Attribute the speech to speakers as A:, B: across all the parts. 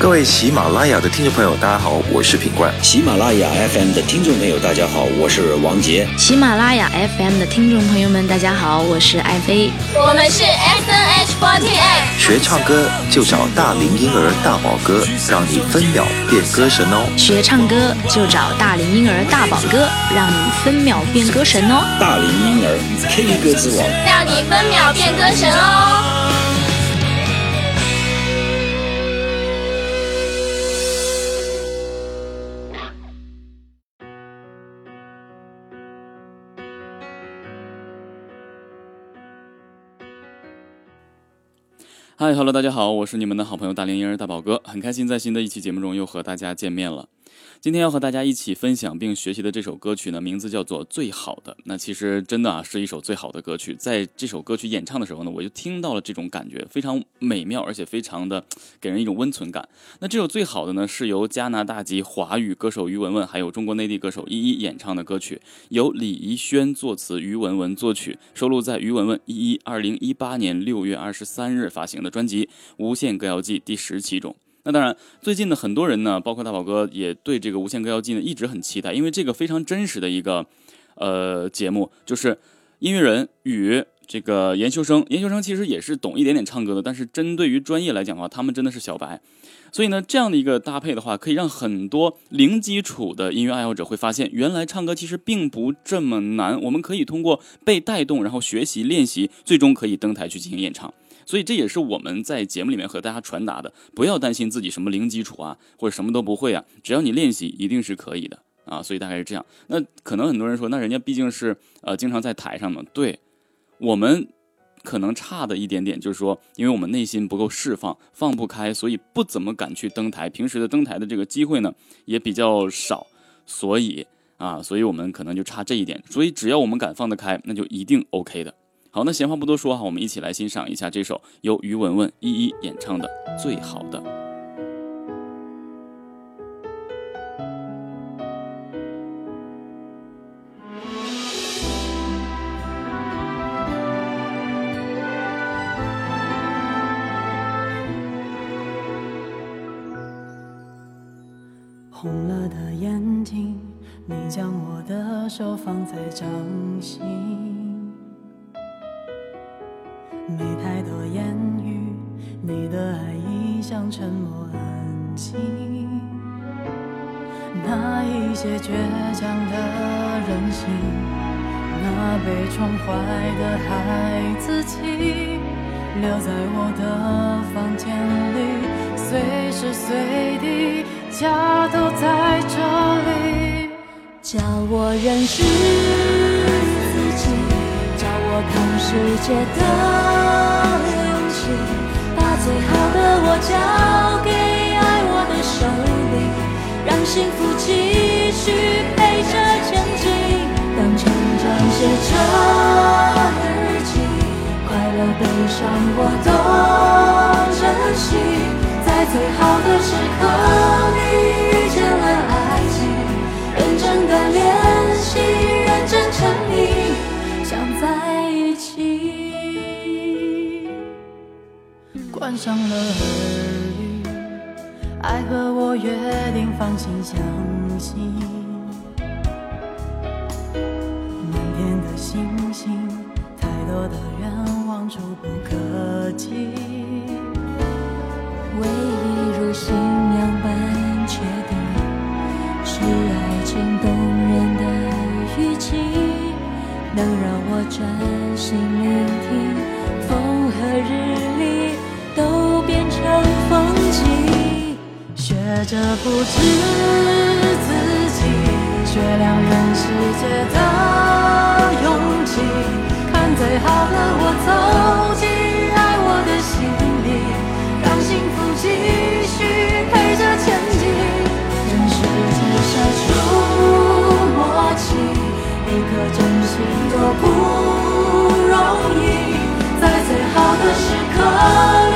A: 各位喜马拉雅的听众朋友，大家好，我是品冠。
B: 喜马拉雅 FM 的听众朋友，大家好，我是王杰。
C: 喜马拉雅 FM 的听众朋友们，大家好，我是爱妃。
D: 我们是 SNH48。
A: 学唱歌就找大龄婴儿大宝哥，让你分秒变歌神哦。
C: 学唱歌就找大龄婴儿大宝哥，让你分秒变歌神哦。
B: 大龄婴儿 K 歌之王，
D: 让你分秒变歌神哦。
E: 嗨，Hello，大家好，我是你们的好朋友大龄婴儿大宝哥，很开心在新的一期节目中又和大家见面了。今天要和大家一起分享并学习的这首歌曲呢，名字叫做《最好的》。那其实真的啊，是一首最好的歌曲。在这首歌曲演唱的时候呢，我就听到了这种感觉，非常美妙，而且非常的给人一种温存感。那这首《最好的》呢，是由加拿大籍华语歌手于文文，还有中国内地歌手依依演唱的歌曲，由李怡轩作词，于文文作曲，收录在于文文依依二零一八年六月二十三日发行的专辑《无限歌谣季》第十期中。那当然，最近呢，很多人呢，包括大宝哥，也对这个《无限歌谣季》呢一直很期待，因为这个非常真实的一个呃节目，就是音乐人与这个研究生。研究生其实也是懂一点点唱歌的，但是针对于专业来讲的话，他们真的是小白。所以呢，这样的一个搭配的话，可以让很多零基础的音乐爱好者会发现，原来唱歌其实并不这么难。我们可以通过被带动，然后学习练习，最终可以登台去进行演唱。所以这也是我们在节目里面和大家传达的，不要担心自己什么零基础啊，或者什么都不会啊，只要你练习，一定是可以的啊。所以大概是这样。那可能很多人说，那人家毕竟是呃经常在台上嘛，对我们可能差的一点点，就是说，因为我们内心不够释放，放不开，所以不怎么敢去登台。平时的登台的这个机会呢，也比较少，所以啊，所以我们可能就差这一点。所以只要我们敢放得开，那就一定 OK 的。好，那闲话不多说哈，我们一起来欣赏一下这首由于文文一一演唱的《最好的》。
F: 沉默安静。那一些倔强的任性，那被宠坏的孩子气，留在我的房间里，随时随地家都在这里，
G: 叫我认识自己，叫我看世界的勇气。最好的我交给爱我的手里，让幸福继续陪着前进。当成长写着日记，快乐悲伤我都
F: 上了耳语，爱和我约定放心相信。满天的星星，太多的愿望触不可及。
G: 唯一如信仰般确定，是爱情动人的语气，能让我真心聆
F: 学着不止自己，学两人世界的勇气，看最好的我走进爱我的心里，让幸福继续陪着前进。人世间写出默契，一颗真心多不容易，在最好的时刻。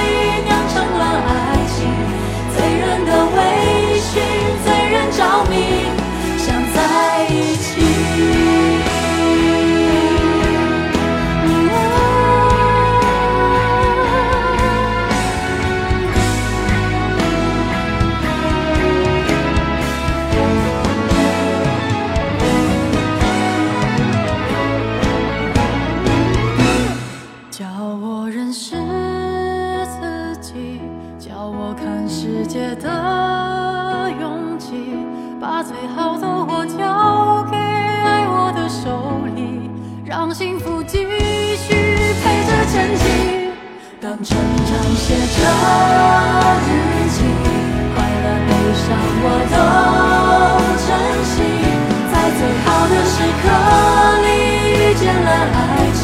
F: 时刻里遇见了爱情，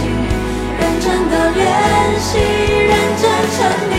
F: 认真的练习，认真沉迷，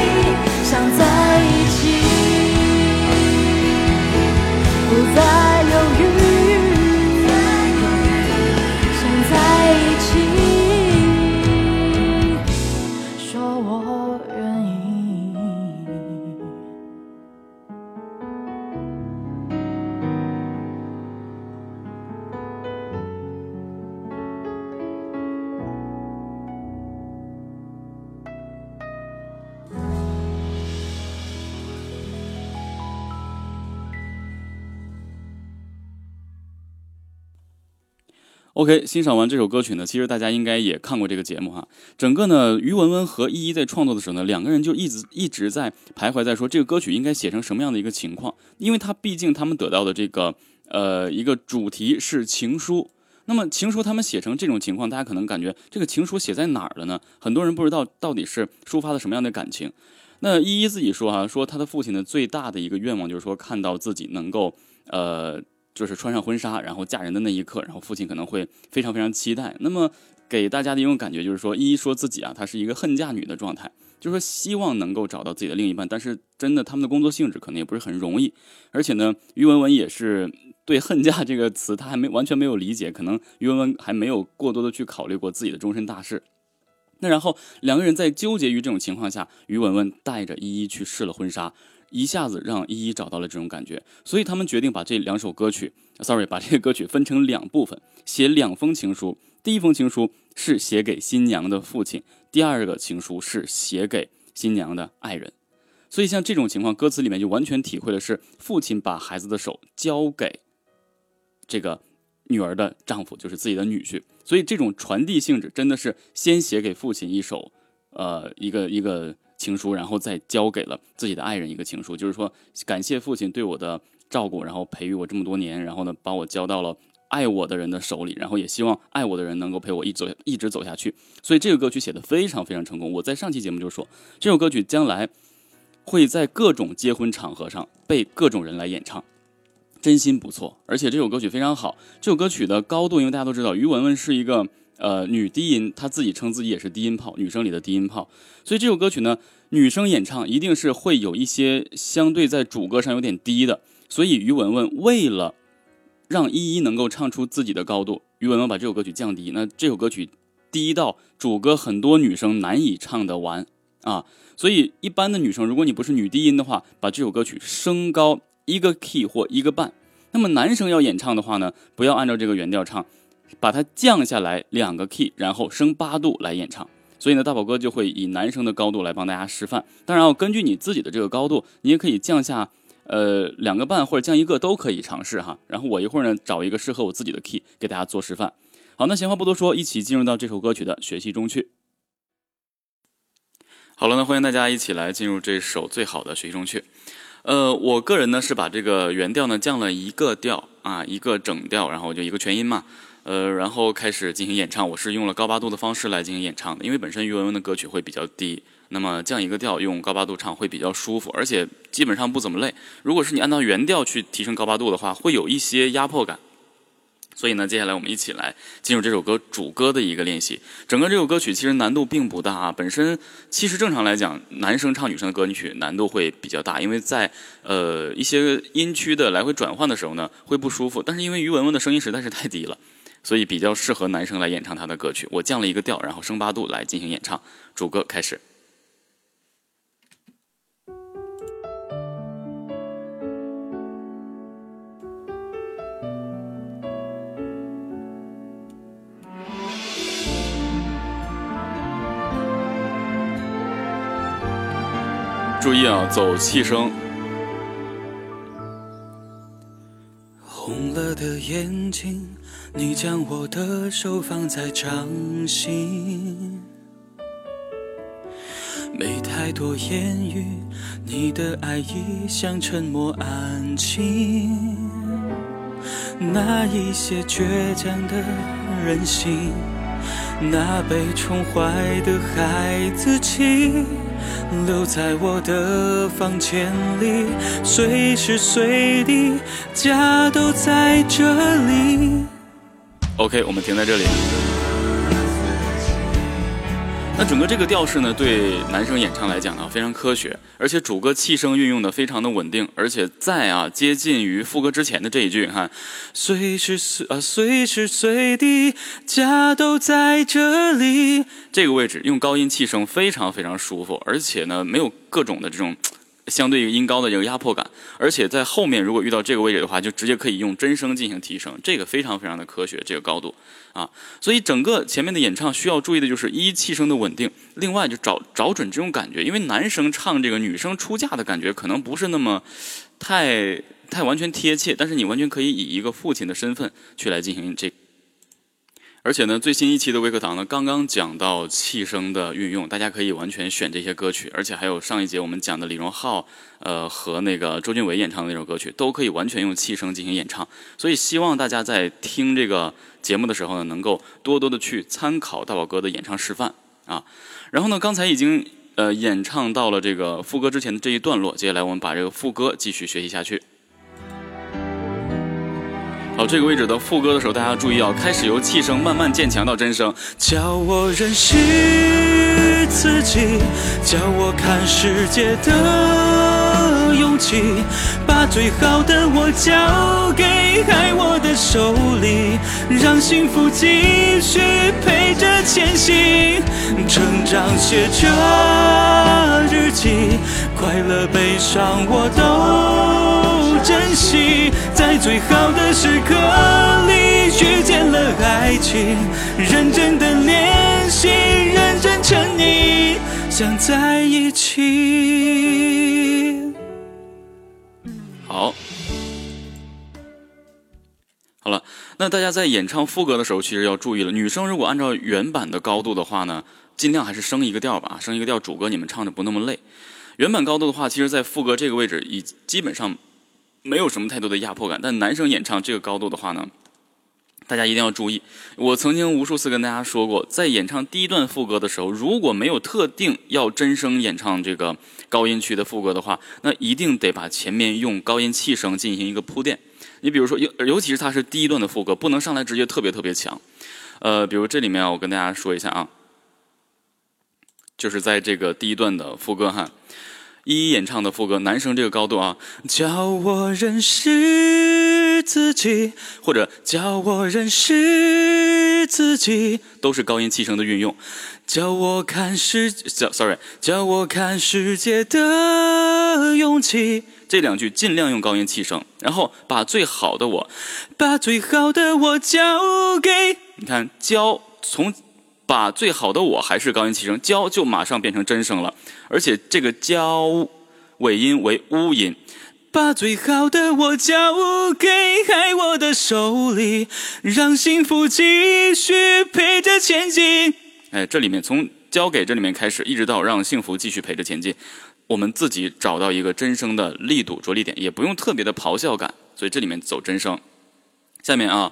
E: OK，欣赏完这首歌曲呢，其实大家应该也看过这个节目哈。整个呢，于文文和依依在创作的时候呢，两个人就一直一直在徘徊在说这个歌曲应该写成什么样的一个情况，因为他毕竟他们得到的这个呃一个主题是情书。那么情书他们写成这种情况，大家可能感觉这个情书写在哪儿了呢？很多人不知道到底是抒发了什么样的感情。那依依自己说哈、说他的父亲呢最大的一个愿望就是说看到自己能够呃就是穿上婚纱，然后嫁人的那一刻，然后父亲可能会非常非常期待。那么给大家的一种感觉就是说，依依说自己啊，她是一个恨嫁女的状态，就是说希望能够找到自己的另一半，但是真的他们的工作性质可能也不是很容易，而且呢，于文文也是对“恨嫁”这个词，她还没完全没有理解，可能于文文还没有过多的去考虑过自己的终身大事。那然后两个人在纠结于这种情况下，于文文带着依依去试了婚纱，一下子让依依找到了这种感觉，所以他们决定把这两首歌曲，sorry，把这个歌曲分成两部分，写两封情书。第一封情书是写给新娘的父亲，第二个情书是写给新娘的爱人。所以像这种情况，歌词里面就完全体会的是父亲把孩子的手交给这个女儿的丈夫，就是自己的女婿。所以这种传递性质真的是先写给父亲一首，呃，一个一个情书，然后再交给了自己的爱人一个情书，就是说感谢父亲对我的照顾，然后培育我这么多年，然后呢把我交到了爱我的人的手里，然后也希望爱我的人能够陪我一走一直走下去。所以这个歌曲写的非常非常成功。我在上期节目就说，这首歌曲将来会在各种结婚场合上被各种人来演唱。真心不错，而且这首歌曲非常好。这首歌曲的高度，因为大家都知道，于文文是一个呃女低音，她自己称自己也是低音炮，女生里的低音炮。所以这首歌曲呢，女生演唱一定是会有一些相对在主歌上有点低的。所以于文文为了让依依能够唱出自己的高度，于文文把这首歌曲降低。那这首歌曲低到主歌很多女生难以唱得完啊。所以一般的女生，如果你不是女低音的话，把这首歌曲升高。一个 key 或一个半，那么男生要演唱的话呢，不要按照这个原调唱，把它降下来两个 key，然后升八度来演唱。所以呢，大宝哥就会以男生的高度来帮大家示范。当然，要根据你自己的这个高度，你也可以降下呃两个半或者降一个都可以尝试哈。然后我一会儿呢找一个适合我自己的 key 给大家做示范。好，那闲话不多说，一起进入到这首歌曲的学习中去。好了，那欢迎大家一起来进入这首最好的学习中去。呃，我个人呢是把这个原调呢降了一个调啊，一个整调，然后就一个全音嘛，呃，然后开始进行演唱。我是用了高八度的方式来进行演唱的，因为本身于文文的歌曲会比较低，那么降一个调用高八度唱会比较舒服，而且基本上不怎么累。如果是你按照原调去提升高八度的话，会有一些压迫感。所以呢，接下来我们一起来进入这首歌主歌的一个练习。整个这首歌曲其实难度并不大啊，本身其实正常来讲，男生唱女生的歌曲难度会比较大，因为在呃一些音区的来回转换的时候呢，会不舒服。但是因为于文文的声音实在是太低了，所以比较适合男生来演唱他的歌曲。我降了一个调，然后升八度来进行演唱。主歌开始。注意啊，走气声。
H: 红了的眼睛，你将我的手放在掌心，没太多言语，你的爱意像沉默安静，那一些倔强的任性，那被宠坏的孩子气，留在我的房间里，随时随地，家都在这里。
E: OK，我们停在这里。那整个这个调式呢，对男生演唱来讲呢，非常科学，而且主歌气声运用的非常的稳定，而且在啊接近于副歌之前的这一句，哈，
H: 随时随啊随时随地，家都在这里。
E: 这个位置用高音气声非常非常舒服，而且呢没有各种的这种相对于音高的这个压迫感，而且在后面如果遇到这个位置的话，就直接可以用真声进行提升，这个非常非常的科学，这个高度啊，所以整个前面的演唱需要注意的就是一气声的稳定，另外就找找准这种感觉，因为男生唱这个女生出嫁的感觉可能不是那么太太完全贴切，但是你完全可以以一个父亲的身份去来进行这。而且呢，最新一期的微课堂呢，刚刚讲到气声的运用，大家可以完全选这些歌曲，而且还有上一节我们讲的李荣浩，呃和那个周俊伟演唱的那首歌曲，都可以完全用气声进行演唱。所以希望大家在听这个节目的时候呢，能够多多的去参考大宝哥的演唱示范啊。然后呢，刚才已经呃演唱到了这个副歌之前的这一段落，接下来我们把这个副歌继续学习下去。好，这个位置的副歌的时候，大家注意啊，开始由气声慢慢渐强到真声。
H: 教我认识自己，教我看世界的勇气，把最好的我交给爱我的手里，让幸福继续陪着前行。成长写着日记，快乐悲伤我都在最好的时刻里遇见了爱情，认真的练习，认真沉溺，想在一起。
E: 好，好了，那大家在演唱副歌的时候，其实要注意了。女生如果按照原版的高度的话呢，尽量还是升一个调吧，升一个调，主歌你们唱着不那么累。原版高度的话，其实在副歌这个位置已基本上没有什么太多的压迫感，但男生演唱这个高度的话呢，大家一定要注意。我曾经无数次跟大家说过，在演唱第一段副歌的时候，如果没有特定要真声演唱这个高音区的副歌的话，那一定得把前面用高音气声进行一个铺垫。你比如说，尤尤其是它是第一段的副歌，不能上来直接特别特别强。呃，比如这里面我跟大家说一下啊，就是在这个第一段的副歌哈。一一演唱的副歌，男生这个高度啊，
H: 教我认识自己，
E: 或者
H: 教我认识自己，
E: 都是高音气声的运用。
H: 教我看世，教 sorry，教我看世界的勇气。
E: 这两句尽量用高音气声，然后把最好的我，
H: 把最好的我交给
E: 你看，交从把最好的我还是高音气声，交就马上变成真声了，而且这个交尾音为乌音。
H: 把最好的我交给爱我的手里，让幸福继续陪着前进。
E: 哎，这里面从交给这里面开始，一直到让幸福继续陪着前进，我们自己找到一个真声的力度着力点，也不用特别的咆哮感，所以这里面走真声。下面啊，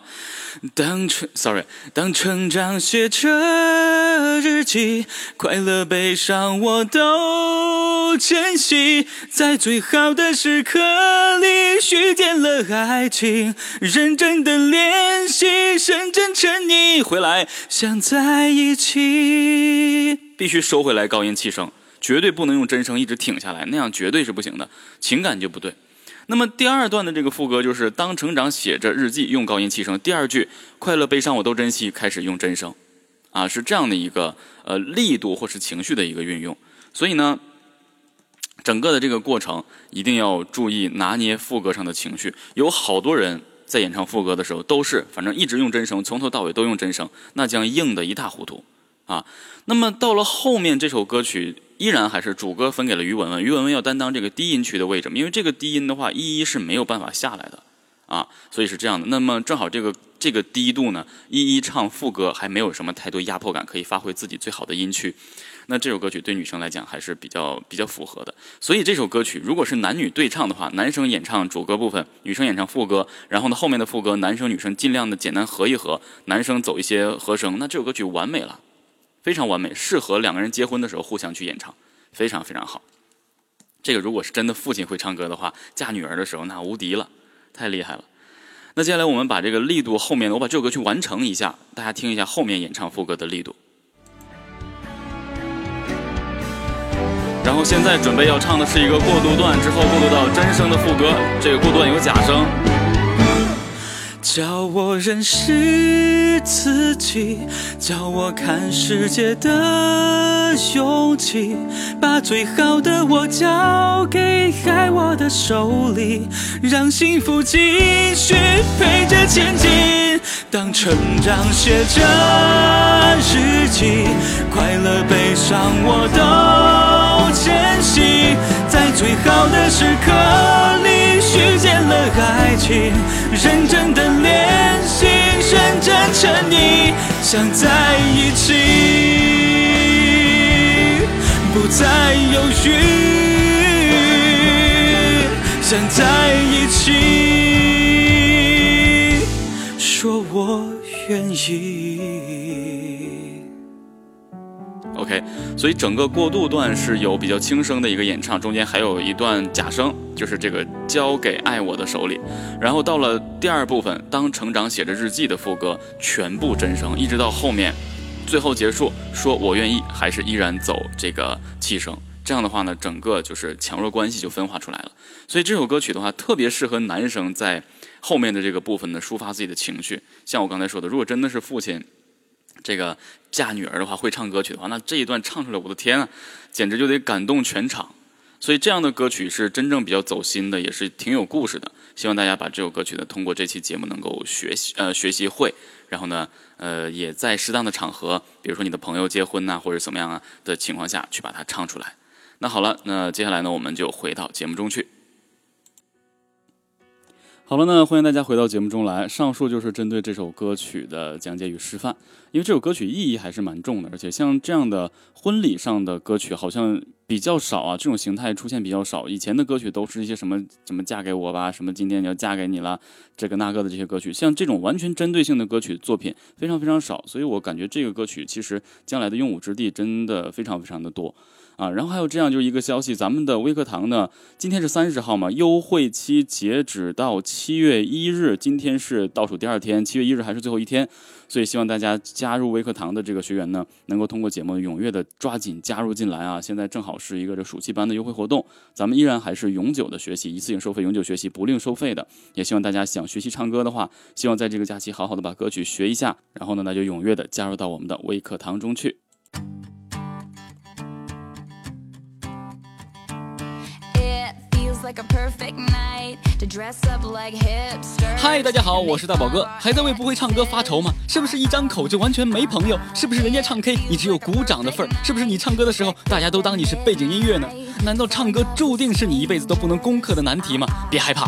H: 当成 sorry，当成长写着日记，快乐悲伤我都珍惜，在最好的时刻里遇见了爱情，认真的练习，认真沉溺，
E: 回来
H: 想在一起，
E: 必须收回来高音气声，绝对不能用真声一直挺下来，那样绝对是不行的，情感就不对。那么第二段的这个副歌就是当成长写着日记，用高音气声。第二句快乐悲伤我都珍惜，开始用真声，啊，是这样的一个呃力度或是情绪的一个运用。所以呢，整个的这个过程一定要注意拿捏副歌上的情绪。有好多人在演唱副歌的时候都是反正一直用真声，从头到尾都用真声，那将硬的一塌糊涂啊。那么到了后面这首歌曲。依然还是主歌分给了于文文，于文文要担当这个低音区的位置，因为这个低音的话，一一是没有办法下来的，啊，所以是这样的。那么正好这个这个低度呢，一一唱副歌，还没有什么太多压迫感，可以发挥自己最好的音区。那这首歌曲对女生来讲还是比较比较符合的。所以这首歌曲如果是男女对唱的话，男生演唱主歌部分，女生演唱副歌，然后呢后面的副歌男生女生尽量的简单合一合，男生走一些和声，那这首歌曲完美了，非常完美，适合两个人结婚的时候互相去演唱，非常非常好。这个如果是真的父亲会唱歌的话，嫁女儿的时候那无敌了，太厉害了。那接下来我们把这个力度后面，我把这首歌去完成一下，大家听一下后面演唱副歌的力度。然后现在准备要唱的是一个过渡段，之后过渡到真声的副歌，这个过渡段有假声。
H: 教我认识自己，教我看世界的勇气，把最好的我交给爱我的手里，让幸福继续陪着前进。当成长写着日记，快乐悲伤我都珍惜，在最好的时刻里爱情，认真的练习，认真沉溺，想在一起，不再犹豫，想在一起，说我愿意。
E: 所以整个过渡段是有比较轻声的一个演唱，中间还有一段假声，就是这个交给爱我的手里。然后到了第二部分，当成长写着日记的副歌，全部真声，一直到后面，最后结束，说我愿意，还是依然走这个气声。这样的话呢，整个就是强弱关系就分化出来了。所以这首歌曲的话，特别适合男生在后面的这个部分呢，抒发自己的情绪。像我刚才说的，如果真的是父亲。这个嫁女儿的话，会唱歌曲的话，那这一段唱出来，我的天啊，简直就得感动全场。所以这样的歌曲是真正比较走心的，也是挺有故事的。希望大家把这首歌曲呢，通过这期节目能够学习呃学习会，然后呢呃也在适当的场合，比如说你的朋友结婚呐、或者怎么样啊的情况下去把它唱出来。那好了，那接下来呢，我们就回到节目中去。好了呢，欢迎大家回到节目中来。上述就是针对这首歌曲的讲解与示范，因为这首歌曲意义还是蛮重的，而且像这样的婚礼上的歌曲好像比较少啊，这种形态出现比较少。以前的歌曲都是一些什么什么嫁给我吧，什么今天你要嫁给你了，这个那个的这些歌曲，像这种完全针对性的歌曲作品非常非常少，所以我感觉这个歌曲其实将来的用武之地真的非常非常的多。啊，然后还有这样就是一个消息，咱们的微课堂呢，今天是三十号嘛，优惠期截止到七月一日，今天是倒数第二天，七月一日还是最后一天，所以希望大家加入微课堂的这个学员呢，能够通过节目踊跃的抓紧加入进来啊！现在正好是一个这暑期班的优惠活动，咱们依然还是永久的学习，一次性收费，永久学习不另收费的。也希望大家想学习唱歌的话，希望在这个假期好好的把歌曲学一下，然后呢，那就踊跃的加入到我们的微课堂中去。
I: 嗨，大家好，我是大宝哥，还在为不会唱歌发愁吗？是不是一张口就完全没朋友？是不是人家唱 K 你只有鼓掌的份儿？是不是你唱歌的时候大家都当你是背景音乐呢？难道唱歌注定是你一辈子都不能攻克的难题吗？别害怕，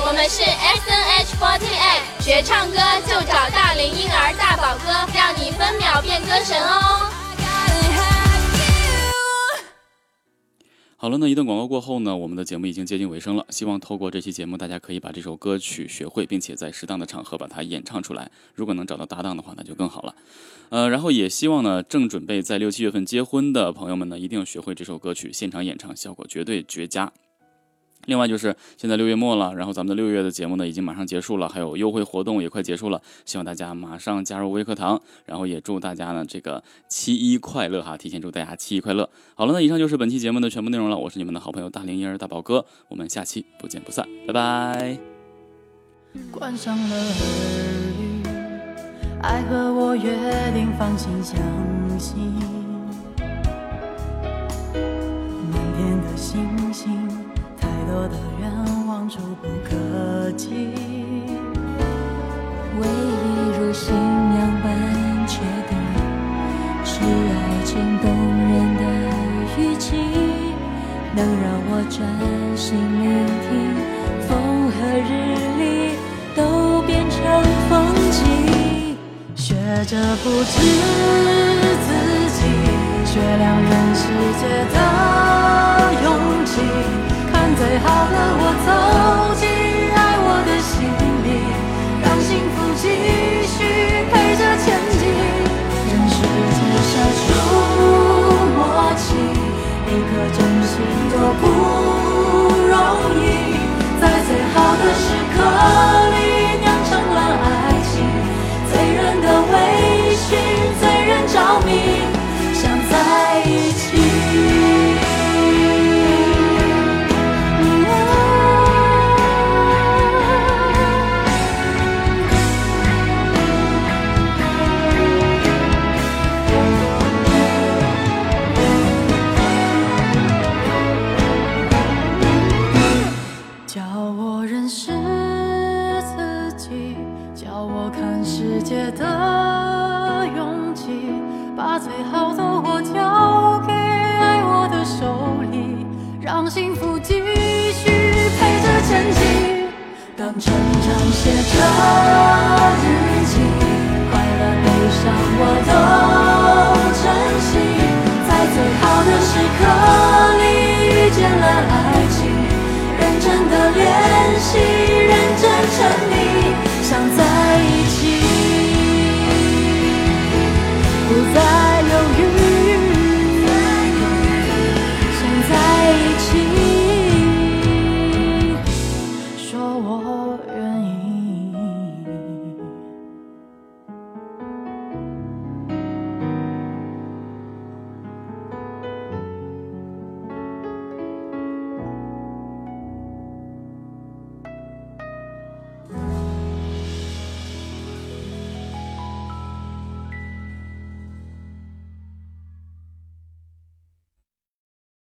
D: 我们是 S N H fourteen a 学唱歌就找大龄婴儿大宝哥，让你分秒变歌神哦。
E: 好了，那一段广告过后呢，我们的节目已经接近尾声了。希望透过这期节目，大家可以把这首歌曲学会，并且在适当的场合把它演唱出来。如果能找到搭档的话，那就更好了。呃，然后也希望呢，正准备在六七月份结婚的朋友们呢，一定要学会这首歌曲，现场演唱效果绝对绝佳。另外就是现在六月末了，然后咱们的六月的节目呢已经马上结束了，还有优惠活动也快结束了，希望大家马上加入微课堂，然后也祝大家呢这个七一快乐哈，提前祝大家七一快乐。好了，那以上就是本期节目的全部内容了，我是你们的好朋友大龄婴儿大宝哥，我们下期不见不散，拜拜。
F: 关上了爱和我约定，放心相信，满天的星星。多的愿望触不可及，
G: 唯一如信仰般确定，是爱情动人的语气，能让我专心聆听，风和日丽都变成风景，
F: 学着不知自己，却两人世界的拥挤。最好的我走。想在